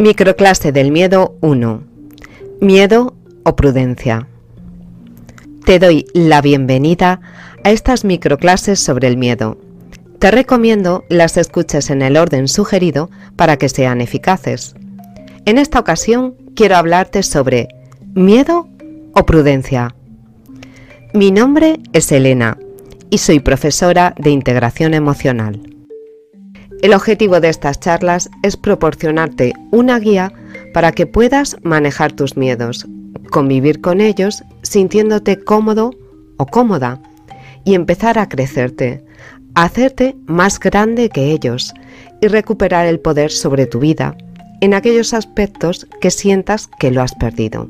Microclase del miedo 1. Miedo o prudencia. Te doy la bienvenida a estas microclases sobre el miedo. Te recomiendo las escuches en el orden sugerido para que sean eficaces. En esta ocasión quiero hablarte sobre miedo o prudencia. Mi nombre es Elena y soy profesora de integración emocional. El objetivo de estas charlas es proporcionarte una guía para que puedas manejar tus miedos, convivir con ellos sintiéndote cómodo o cómoda y empezar a crecerte, a hacerte más grande que ellos y recuperar el poder sobre tu vida en aquellos aspectos que sientas que lo has perdido.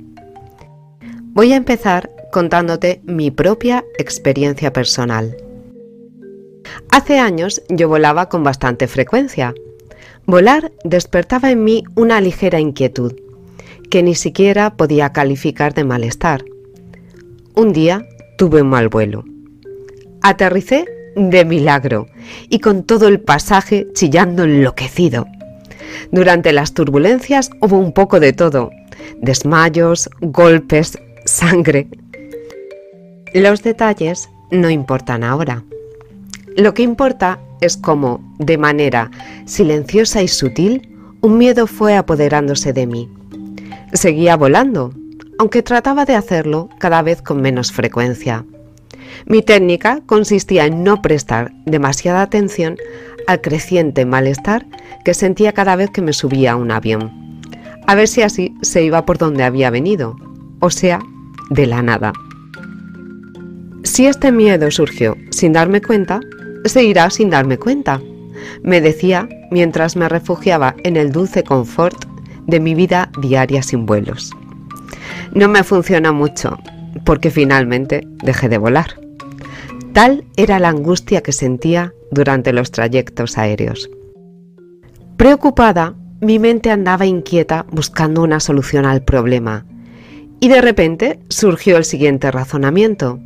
Voy a empezar contándote mi propia experiencia personal. Hace años yo volaba con bastante frecuencia. Volar despertaba en mí una ligera inquietud, que ni siquiera podía calificar de malestar. Un día tuve un mal vuelo. Aterricé de milagro y con todo el pasaje chillando enloquecido. Durante las turbulencias hubo un poco de todo, desmayos, golpes, sangre. Los detalles no importan ahora. Lo que importa es cómo, de manera silenciosa y sutil, un miedo fue apoderándose de mí. Seguía volando, aunque trataba de hacerlo cada vez con menos frecuencia. Mi técnica consistía en no prestar demasiada atención al creciente malestar que sentía cada vez que me subía a un avión, a ver si así se iba por donde había venido, o sea, de la nada. Si este miedo surgió sin darme cuenta, se irá sin darme cuenta, me decía mientras me refugiaba en el dulce confort de mi vida diaria sin vuelos. No me funciona mucho, porque finalmente dejé de volar. Tal era la angustia que sentía durante los trayectos aéreos. Preocupada, mi mente andaba inquieta buscando una solución al problema, y de repente surgió el siguiente razonamiento.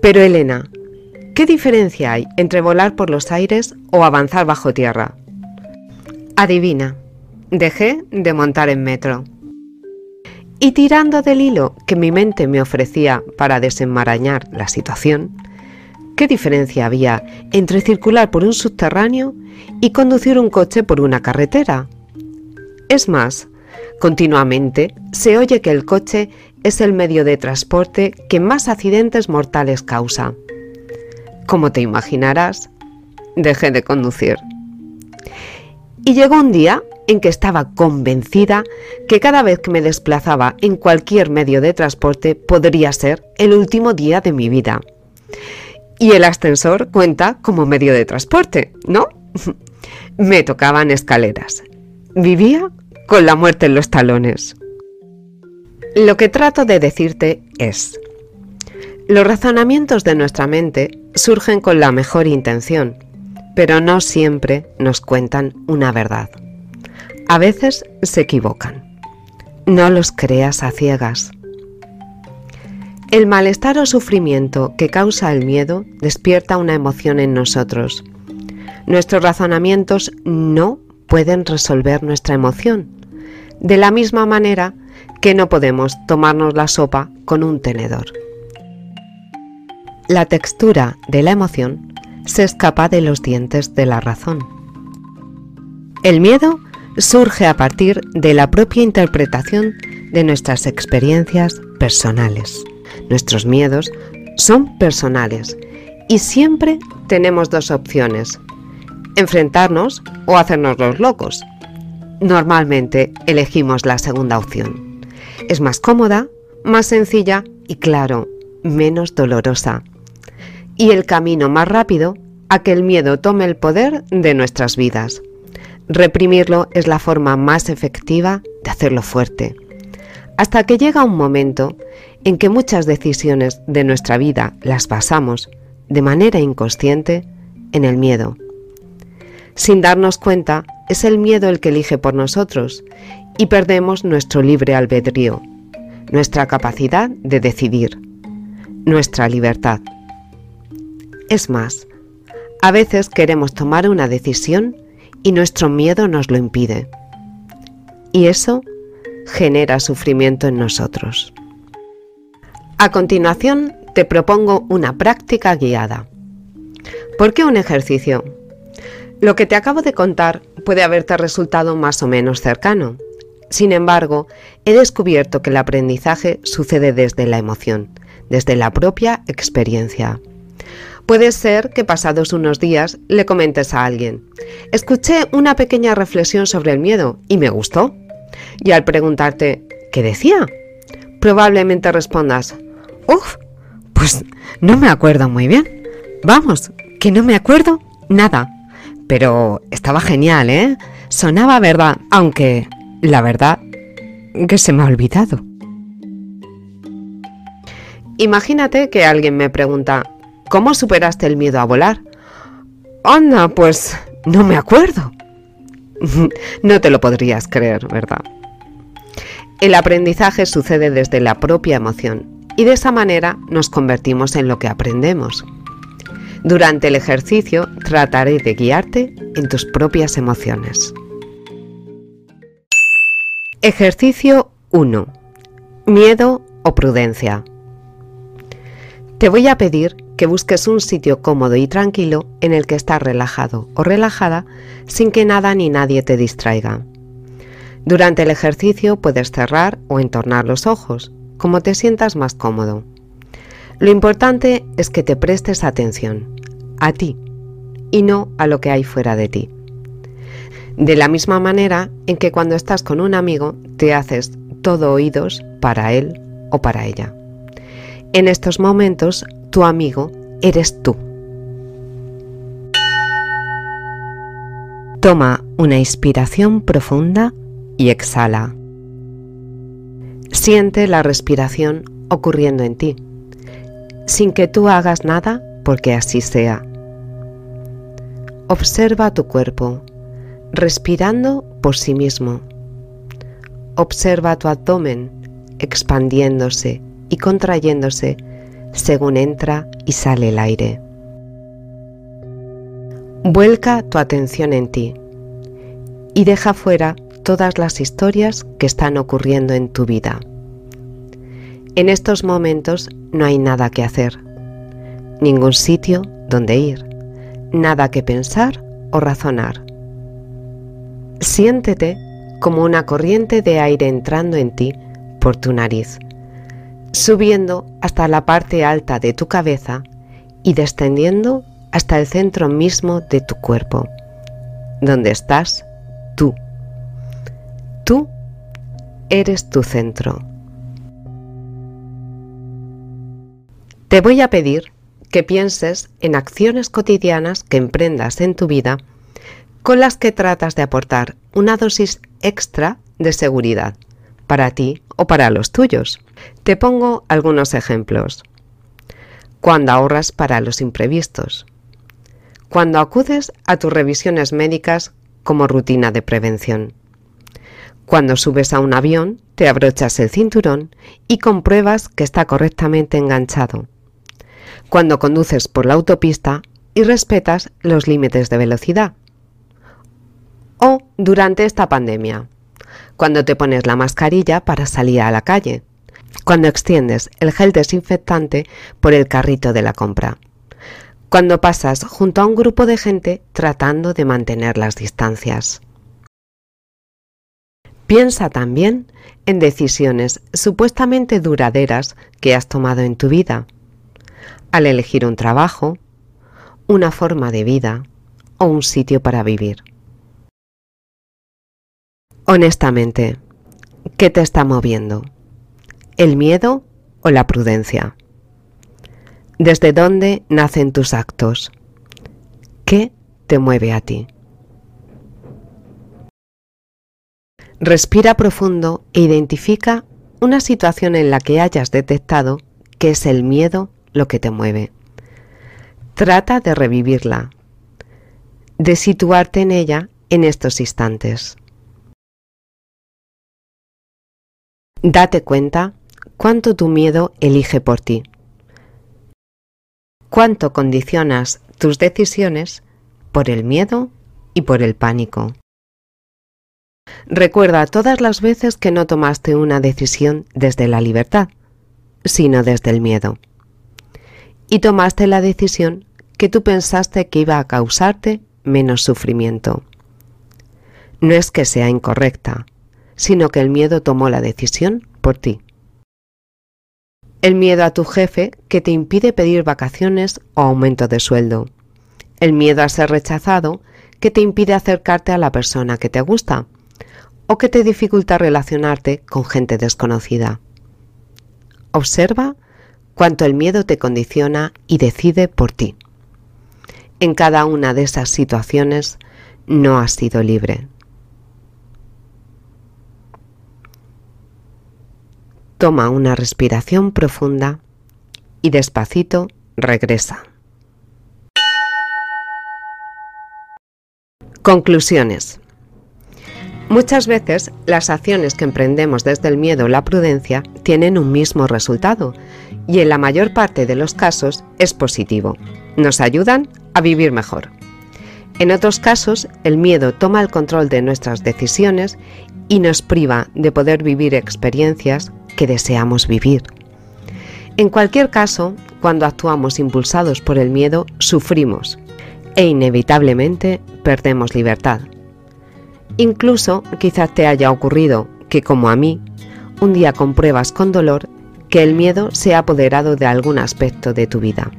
Pero Elena, ¿Qué diferencia hay entre volar por los aires o avanzar bajo tierra? Adivina, dejé de montar en metro. Y tirando del hilo que mi mente me ofrecía para desenmarañar la situación, ¿qué diferencia había entre circular por un subterráneo y conducir un coche por una carretera? Es más, continuamente se oye que el coche es el medio de transporte que más accidentes mortales causa. Como te imaginarás, dejé de conducir. Y llegó un día en que estaba convencida que cada vez que me desplazaba en cualquier medio de transporte podría ser el último día de mi vida. Y el ascensor cuenta como medio de transporte, ¿no? me tocaban escaleras. Vivía con la muerte en los talones. Lo que trato de decirte es, los razonamientos de nuestra mente surgen con la mejor intención, pero no siempre nos cuentan una verdad. A veces se equivocan. No los creas a ciegas. El malestar o sufrimiento que causa el miedo despierta una emoción en nosotros. Nuestros razonamientos no pueden resolver nuestra emoción, de la misma manera que no podemos tomarnos la sopa con un tenedor la textura de la emoción se escapa de los dientes de la razón. El miedo surge a partir de la propia interpretación de nuestras experiencias personales. Nuestros miedos son personales y siempre tenemos dos opciones, enfrentarnos o hacernos los locos. Normalmente elegimos la segunda opción. Es más cómoda, más sencilla y claro, menos dolorosa y el camino más rápido a que el miedo tome el poder de nuestras vidas. Reprimirlo es la forma más efectiva de hacerlo fuerte, hasta que llega un momento en que muchas decisiones de nuestra vida las basamos, de manera inconsciente, en el miedo. Sin darnos cuenta, es el miedo el que elige por nosotros y perdemos nuestro libre albedrío, nuestra capacidad de decidir, nuestra libertad. Es más, a veces queremos tomar una decisión y nuestro miedo nos lo impide. y eso genera sufrimiento en nosotros. A continuación, te propongo una práctica guiada. ¿Por qué un ejercicio? Lo que te acabo de contar puede haberte resultado más o menos cercano. Sin embargo, he descubierto que el aprendizaje sucede desde la emoción, desde la propia experiencia. Puede ser que pasados unos días le comentes a alguien, escuché una pequeña reflexión sobre el miedo y me gustó. Y al preguntarte, ¿qué decía? Probablemente respondas, uff, pues no me acuerdo muy bien. Vamos, que no me acuerdo nada. Pero estaba genial, ¿eh? Sonaba verdad, aunque la verdad que se me ha olvidado. Imagínate que alguien me pregunta, ¿cómo superaste el miedo a volar? Anda, pues no me acuerdo. no te lo podrías creer, ¿verdad? El aprendizaje sucede desde la propia emoción y de esa manera nos convertimos en lo que aprendemos. Durante el ejercicio trataré de guiarte en tus propias emociones. Ejercicio 1. Miedo o prudencia. Te voy a pedir que busques un sitio cómodo y tranquilo en el que estás relajado o relajada sin que nada ni nadie te distraiga. Durante el ejercicio puedes cerrar o entornar los ojos, como te sientas más cómodo. Lo importante es que te prestes atención a ti y no a lo que hay fuera de ti. De la misma manera en que cuando estás con un amigo te haces todo oídos para él o para ella. En estos momentos, tu amigo eres tú. Toma una inspiración profunda y exhala. Siente la respiración ocurriendo en ti, sin que tú hagas nada porque así sea. Observa tu cuerpo, respirando por sí mismo. Observa tu abdomen expandiéndose y contrayéndose según entra y sale el aire. Vuelca tu atención en ti y deja fuera todas las historias que están ocurriendo en tu vida. En estos momentos no hay nada que hacer, ningún sitio donde ir nada que pensar o razonar. Siéntete como una corriente de aire entrando en ti por tu nariz, subiendo hasta la parte alta de tu cabeza y descendiendo hasta el centro mismo de tu cuerpo, donde estás tú. Tú eres tu centro. Te voy a pedir que pienses en acciones cotidianas que emprendas en tu vida con las que tratas de aportar una dosis extra de seguridad para ti o para los tuyos. Te pongo algunos ejemplos. Cuando ahorras para los imprevistos. Cuando acudes a tus revisiones médicas como rutina de prevención. Cuando subes a un avión, te abrochas el cinturón y compruebas que está correctamente enganchado cuando conduces por la autopista y respetas los límites de velocidad. O durante esta pandemia, cuando te pones la mascarilla para salir a la calle, cuando extiendes el gel desinfectante por el carrito de la compra, cuando pasas junto a un grupo de gente tratando de mantener las distancias. Piensa también en decisiones supuestamente duraderas que has tomado en tu vida al elegir un trabajo, una forma de vida o un sitio para vivir. Honestamente, ¿qué te está moviendo? ¿El miedo o la prudencia? ¿Desde dónde nacen tus actos? ¿Qué te mueve a ti? Respira profundo e identifica una situación en la que hayas detectado que es el miedo lo que te mueve. Trata de revivirla, de situarte en ella en estos instantes. Date cuenta cuánto tu miedo elige por ti, cuánto condicionas tus decisiones por el miedo y por el pánico. Recuerda todas las veces que no tomaste una decisión desde la libertad, sino desde el miedo. Y tomaste la decisión que tú pensaste que iba a causarte menos sufrimiento. No es que sea incorrecta, sino que el miedo tomó la decisión por ti. El miedo a tu jefe que te impide pedir vacaciones o aumento de sueldo. El miedo a ser rechazado que te impide acercarte a la persona que te gusta o que te dificulta relacionarte con gente desconocida. Observa cuánto el miedo te condiciona y decide por ti. En cada una de esas situaciones no has sido libre. Toma una respiración profunda y despacito regresa. Conclusiones. Muchas veces las acciones que emprendemos desde el miedo o la prudencia tienen un mismo resultado y en la mayor parte de los casos es positivo. Nos ayudan a vivir mejor. En otros casos, el miedo toma el control de nuestras decisiones y nos priva de poder vivir experiencias que deseamos vivir. En cualquier caso, cuando actuamos impulsados por el miedo, sufrimos e inevitablemente perdemos libertad. Incluso quizás te haya ocurrido que, como a mí, un día compruebas con dolor que el miedo se ha apoderado de algún aspecto de tu vida.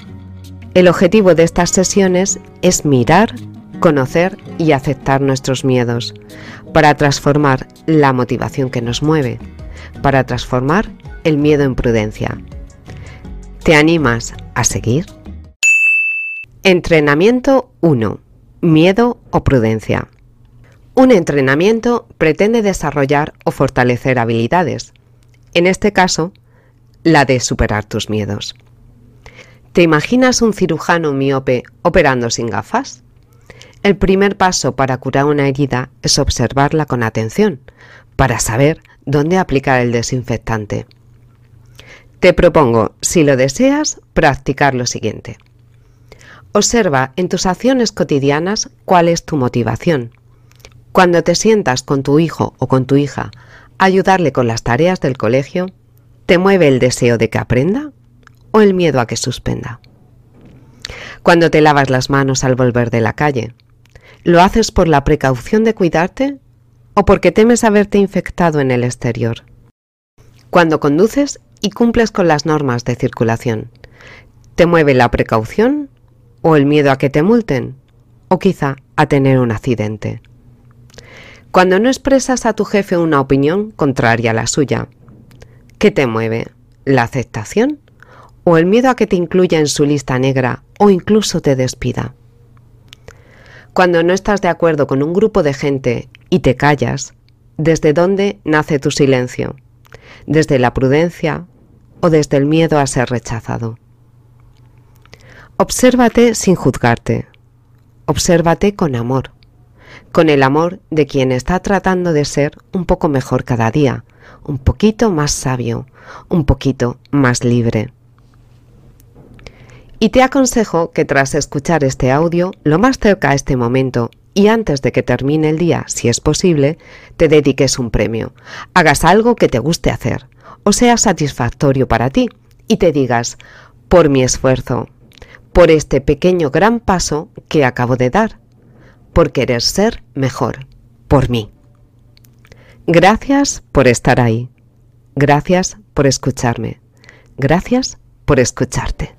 El objetivo de estas sesiones es mirar, conocer y aceptar nuestros miedos, para transformar la motivación que nos mueve, para transformar el miedo en prudencia. ¿Te animas a seguir? Entrenamiento 1. Miedo o prudencia. Un entrenamiento pretende desarrollar o fortalecer habilidades, en este caso, la de superar tus miedos. ¿Te imaginas un cirujano miope operando sin gafas? El primer paso para curar una herida es observarla con atención, para saber dónde aplicar el desinfectante. Te propongo, si lo deseas, practicar lo siguiente. Observa en tus acciones cotidianas cuál es tu motivación. Cuando te sientas con tu hijo o con tu hija a ayudarle con las tareas del colegio, ¿te mueve el deseo de que aprenda o el miedo a que suspenda? Cuando te lavas las manos al volver de la calle, ¿lo haces por la precaución de cuidarte o porque temes haberte infectado en el exterior? Cuando conduces y cumples con las normas de circulación, ¿te mueve la precaución o el miedo a que te multen, o quizá a tener un accidente. Cuando no expresas a tu jefe una opinión contraria a la suya, ¿qué te mueve? ¿La aceptación? ¿O el miedo a que te incluya en su lista negra o incluso te despida? Cuando no estás de acuerdo con un grupo de gente y te callas, ¿desde dónde nace tu silencio? ¿Desde la prudencia o desde el miedo a ser rechazado? Obsérvate sin juzgarte. Obsérvate con amor, con el amor de quien está tratando de ser un poco mejor cada día, un poquito más sabio, un poquito más libre. Y te aconsejo que tras escuchar este audio, lo más cerca a este momento y antes de que termine el día, si es posible, te dediques un premio, hagas algo que te guste hacer o sea satisfactorio para ti y te digas, por mi esfuerzo, por este pequeño gran paso que acabo de dar, por querer ser mejor, por mí. Gracias por estar ahí. Gracias por escucharme. Gracias por escucharte.